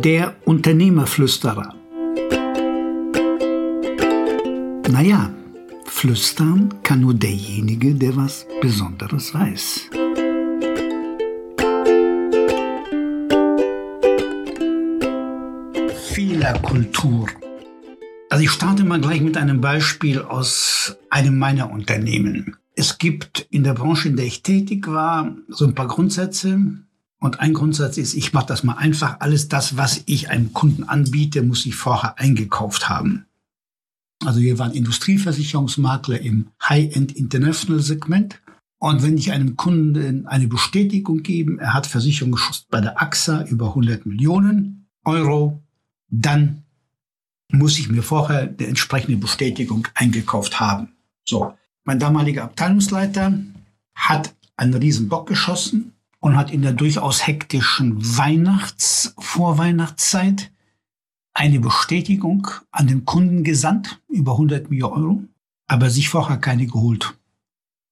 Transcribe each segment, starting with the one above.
Der Unternehmerflüsterer. Naja, flüstern kann nur derjenige, der was Besonderes weiß. Fehlerkultur. Also ich starte mal gleich mit einem Beispiel aus einem meiner Unternehmen. Es gibt in der Branche, in der ich tätig war, so ein paar Grundsätze. Und ein Grundsatz ist, ich mache das mal einfach. Alles das, was ich einem Kunden anbiete, muss ich vorher eingekauft haben. Also wir waren Industrieversicherungsmakler im High-End International Segment. Und wenn ich einem Kunden eine Bestätigung gebe, er hat Versicherung geschossen bei der AXA über 100 Millionen Euro, dann muss ich mir vorher die entsprechende Bestätigung eingekauft haben. So, mein damaliger Abteilungsleiter hat einen riesen Bock geschossen und hat in der durchaus hektischen Weihnachts-, Vorweihnachtszeit eine Bestätigung an den Kunden gesandt, über 100 Millionen Euro, aber sich vorher keine geholt.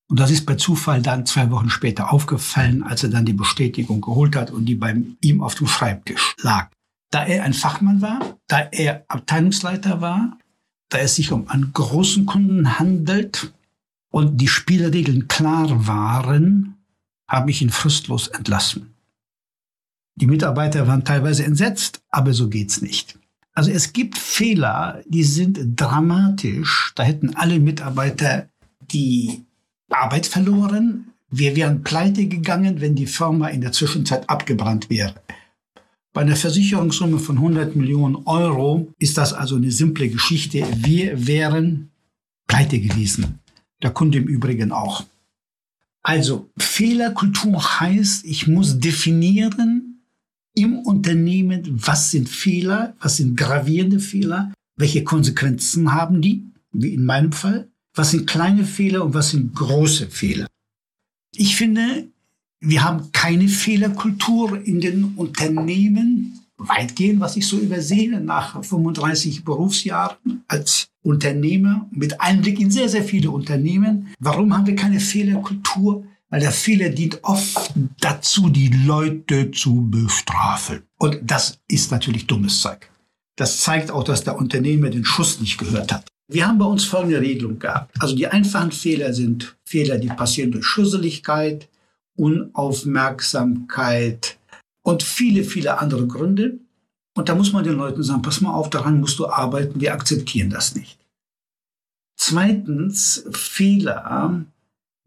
Und das ist bei Zufall dann zwei Wochen später aufgefallen, als er dann die Bestätigung geholt hat und die bei ihm auf dem Schreibtisch lag. Da er ein Fachmann war, da er Abteilungsleiter war, da es sich um einen großen Kunden handelt und die Spielregeln klar waren, habe ich ihn fristlos entlassen. Die Mitarbeiter waren teilweise entsetzt, aber so geht's nicht. Also es gibt Fehler, die sind dramatisch. Da hätten alle Mitarbeiter die Arbeit verloren. Wir wären pleite gegangen, wenn die Firma in der Zwischenzeit abgebrannt wäre. Bei einer Versicherungssumme von 100 Millionen Euro ist das also eine simple Geschichte. Wir wären pleite gewesen. Der Kunde im Übrigen auch. Also Fehlerkultur heißt, ich muss definieren im Unternehmen, was sind Fehler, was sind gravierende Fehler, welche Konsequenzen haben die, wie in meinem Fall, was sind kleine Fehler und was sind große Fehler. Ich finde, wir haben keine Fehlerkultur in den Unternehmen, weitgehend, was ich so übersehe, nach 35 Berufsjahren als Unternehmer mit Einblick in sehr, sehr viele Unternehmen. Warum haben wir keine Fehlerkultur? Weil der Fehler dient oft dazu, die Leute zu bestrafen. Und das ist natürlich dummes Zeug. Das zeigt auch, dass der Unternehmer den Schuss nicht gehört hat. Wir haben bei uns folgende Regelung gehabt. Also die einfachen Fehler sind Fehler, die passieren durch Schusseligkeit, Unaufmerksamkeit und viele, viele andere Gründe. Und da muss man den Leuten sagen, pass mal auf, daran musst du arbeiten, wir akzeptieren das nicht. Zweitens, Fehler,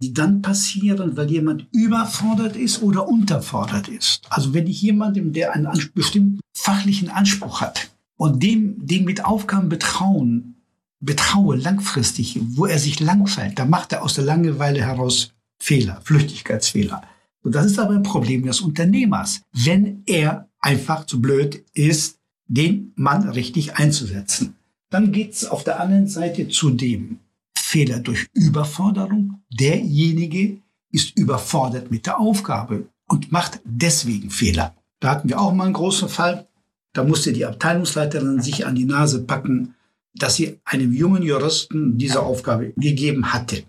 die dann passieren, weil jemand überfordert ist oder unterfordert ist. Also wenn ich jemandem, der einen bestimmten fachlichen Anspruch hat und dem, dem mit Aufgaben betrauen, betraue langfristig, wo er sich langfällt, da macht er aus der Langeweile heraus Fehler, Flüchtigkeitsfehler. Und das ist aber ein Problem des Unternehmers, wenn er einfach zu blöd ist, den Mann richtig einzusetzen. Dann geht's auf der anderen Seite zu dem Fehler durch Überforderung. Derjenige ist überfordert mit der Aufgabe und macht deswegen Fehler. Da hatten wir auch mal einen großen Fall. Da musste die Abteilungsleiterin sich an die Nase packen, dass sie einem jungen Juristen diese Aufgabe gegeben hatte.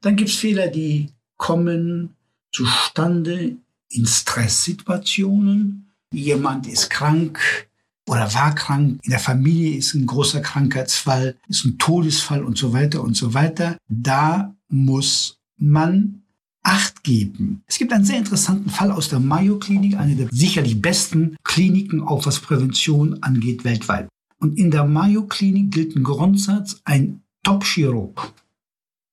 Dann gibt's Fehler, die kommen zustande in Stresssituationen. Jemand ist krank oder war krank, in der Familie ist ein großer Krankheitsfall, ist ein Todesfall und so weiter und so weiter. Da muss man Acht geben. Es gibt einen sehr interessanten Fall aus der Mayo Klinik, eine der sicherlich besten Kliniken, auch was Prävention angeht, weltweit. Und in der Mayo Klinik gilt ein Grundsatz, ein Top-Chirurg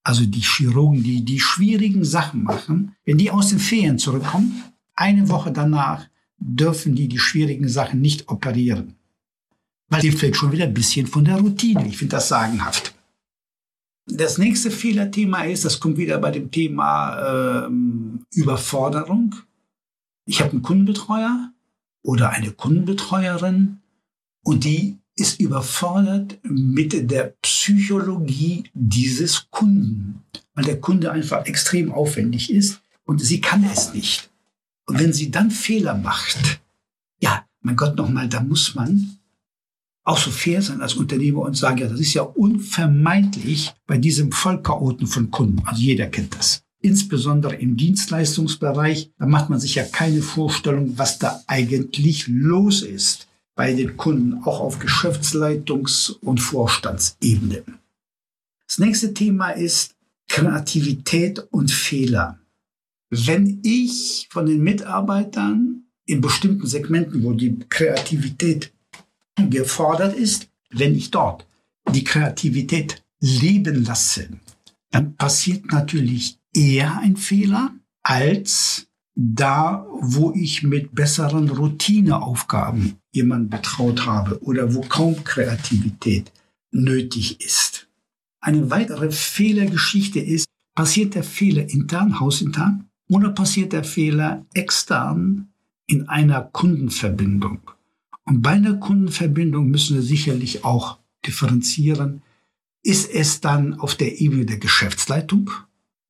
also die Chirurgen, die die schwierigen Sachen machen, wenn die aus den Ferien zurückkommen, eine Woche danach dürfen die die schwierigen Sachen nicht operieren. Weil dem fällt schon wieder ein bisschen von der Routine. Ich finde das sagenhaft. Das nächste Fehlerthema ist, das kommt wieder bei dem Thema ähm, Überforderung. Ich habe einen Kundenbetreuer oder eine Kundenbetreuerin und die ist überfordert mit der Psychologie dieses Kunden, weil der Kunde einfach extrem aufwendig ist und sie kann es nicht. Und wenn sie dann Fehler macht, ja, mein Gott nochmal, da muss man auch so fair sein als Unternehmer und sagen, ja, das ist ja unvermeidlich bei diesem Vollchaoten von Kunden. Also jeder kennt das. Insbesondere im Dienstleistungsbereich, da macht man sich ja keine Vorstellung, was da eigentlich los ist. bei den Kunden, auch auf Geschäftsleitungs- und Vorstandsebene. Das nächste Thema ist Kreativität und Fehler. Wenn ich von den Mitarbeitern in bestimmten Segmenten, wo die Kreativität gefordert ist, wenn ich dort die Kreativität leben lasse, dann passiert natürlich eher ein Fehler als da, wo ich mit besseren Routineaufgaben jemanden betraut habe oder wo kaum Kreativität nötig ist. Eine weitere Fehlergeschichte ist, passiert der Fehler intern, hausintern, oder passiert der Fehler extern in einer Kundenverbindung? Und bei einer Kundenverbindung müssen wir sicherlich auch differenzieren. Ist es dann auf der Ebene der Geschäftsleitung,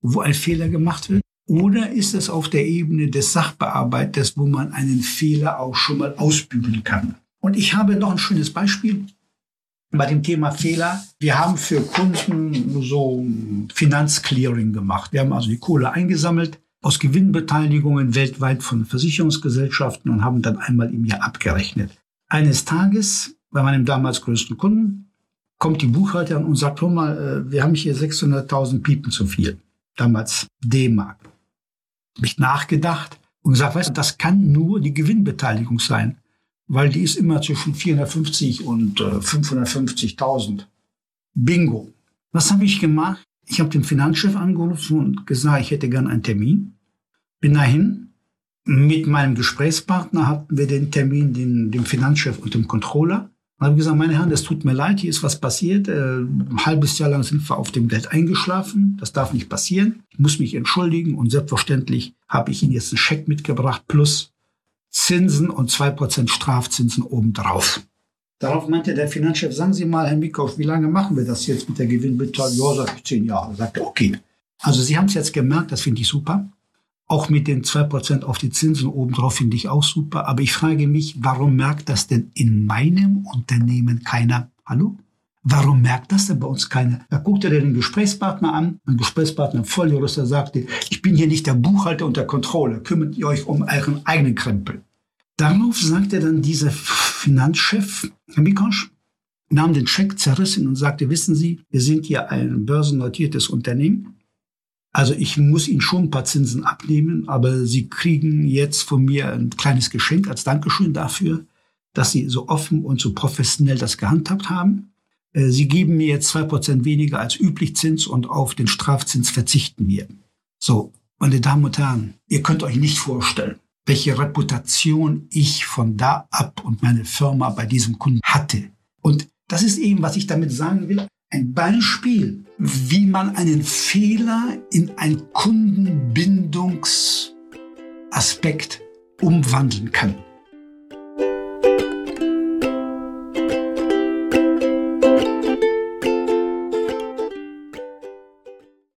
wo ein Fehler gemacht wird? Oder ist es auf der Ebene des Sachbearbeiters, wo man einen Fehler auch schon mal ausbügeln kann? Und ich habe noch ein schönes Beispiel bei dem Thema Fehler. Wir haben für Kunden so Finanzclearing gemacht. Wir haben also die Kohle eingesammelt aus Gewinnbeteiligungen weltweit von Versicherungsgesellschaften und haben dann einmal im Jahr abgerechnet. Eines Tages bei meinem damals größten Kunden kommt die Buchhalterin und sagt, hör mal, äh, wir haben hier 600.000 Piepen zu viel. Damals D-Mark. Habe ich nachgedacht und gesagt, weißt du, das kann nur die Gewinnbeteiligung sein, weil die ist immer zwischen 450 und äh, 550.000. Bingo. Was habe ich gemacht? Ich habe den Finanzchef angerufen und gesagt, ich hätte gern einen Termin. Bin dahin. Mit meinem Gesprächspartner hatten wir den Termin, den, dem Finanzchef und dem Controller. Und habe gesagt, meine Herren, das tut mir leid, hier ist was passiert. Äh, ein halbes Jahr lang sind wir auf dem Geld eingeschlafen. Das darf nicht passieren. Ich muss mich entschuldigen und selbstverständlich habe ich Ihnen jetzt einen Scheck mitgebracht plus Zinsen und zwei Prozent Strafzinsen obendrauf. Darauf meinte der Finanzchef, sagen Sie mal, Herr Mikow, wie lange machen wir das jetzt mit der Gewinnbeteiligung? Ja, sag ich, zehn Jahre. Sagte, okay. Also Sie haben es jetzt gemerkt, das finde ich super. Auch mit den zwei Prozent auf die Zinsen obendrauf finde ich auch super. Aber ich frage mich, warum merkt das denn in meinem Unternehmen keiner? Hallo? Warum merkt das denn bei uns keiner? Da guckte er den Gesprächspartner an. Mein Gesprächspartner, Volljurist, der sagte, ich bin hier nicht der Buchhalter und der Controller. Kümmert ihr euch um euren eigenen Krempel. Darauf sagte dann dieser Finanzchef, Herr Mikosch, nahm den Scheck, zerriss ihn und sagte, wissen Sie, wir sind hier ein börsennotiertes Unternehmen. Also ich muss Ihnen schon ein paar Zinsen abnehmen, aber Sie kriegen jetzt von mir ein kleines Geschenk als Dankeschön dafür, dass Sie so offen und so professionell das gehandhabt haben. Äh, Sie geben mir jetzt zwei Prozent weniger als üblich Zins und auf den Strafzins verzichten wir. So, meine Damen und Herren, ihr könnt euch nicht vorstellen, welche Reputation ich von da ab und meine Firma bei diesem Kunden hatte. Und das ist eben, was ich damit sagen will, ein Beispiel, wie man einen Fehler in einen Kundenbindungsaspekt umwandeln kann.